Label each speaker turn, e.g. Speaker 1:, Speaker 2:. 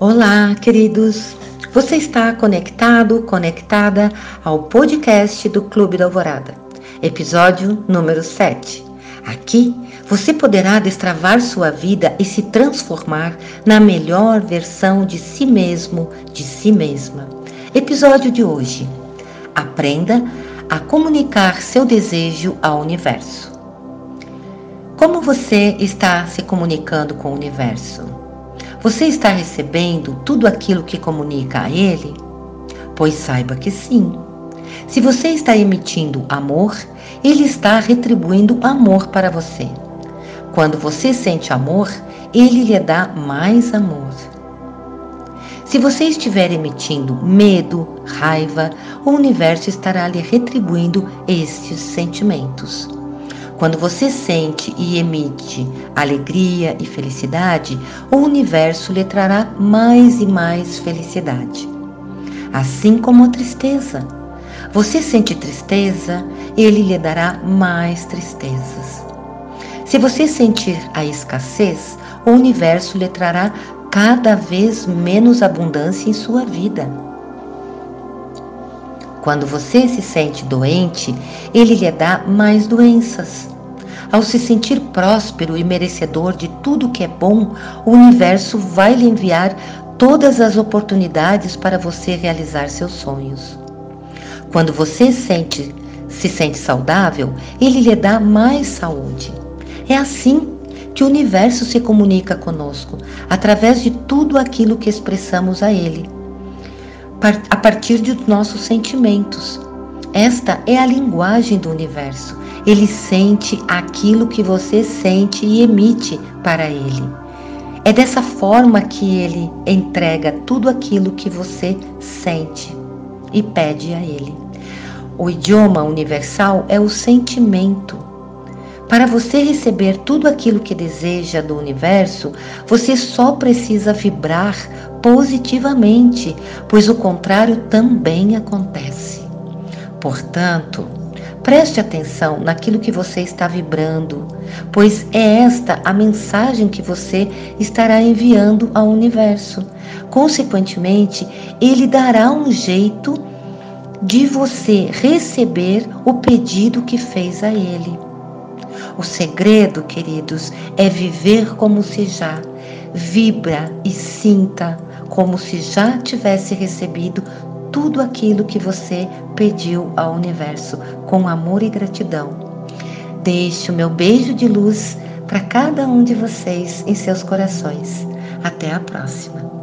Speaker 1: Olá, queridos! Você está conectado, conectada ao podcast do Clube da Alvorada, episódio número 7. Aqui você poderá destravar sua vida e se transformar na melhor versão de si mesmo, de si mesma. Episódio de hoje: Aprenda a comunicar seu desejo ao universo. Como você está se comunicando com o universo? Você está recebendo tudo aquilo que comunica a Ele? Pois saiba que sim. Se você está emitindo amor, Ele está retribuindo amor para você. Quando você sente amor, Ele lhe dá mais amor. Se você estiver emitindo medo, raiva, o universo estará lhe retribuindo estes sentimentos. Quando você sente e emite alegria e felicidade, o universo lhe trará mais e mais felicidade. Assim como a tristeza. Você sente tristeza, ele lhe dará mais tristezas. Se você sentir a escassez, o universo lhe trará cada vez menos abundância em sua vida. Quando você se sente doente, ele lhe dá mais doenças. Ao se sentir próspero e merecedor de tudo que é bom, o universo vai lhe enviar todas as oportunidades para você realizar seus sonhos. Quando você sente, se sente saudável, ele lhe dá mais saúde. É assim que o universo se comunica conosco, através de tudo aquilo que expressamos a ele, a partir dos nossos sentimentos. Esta é a linguagem do universo. Ele sente aquilo que você sente e emite para ele. É dessa forma que ele entrega tudo aquilo que você sente e pede a ele. O idioma universal é o sentimento. Para você receber tudo aquilo que deseja do universo, você só precisa vibrar positivamente, pois o contrário também acontece. Portanto, preste atenção naquilo que você está vibrando, pois é esta a mensagem que você estará enviando ao universo. Consequentemente, ele dará um jeito de você receber o pedido que fez a ele. O segredo, queridos, é viver como se já vibra e sinta como se já tivesse recebido tudo aquilo que você pediu ao universo com amor e gratidão. Deixe o meu beijo de luz para cada um de vocês em seus corações. Até a próxima.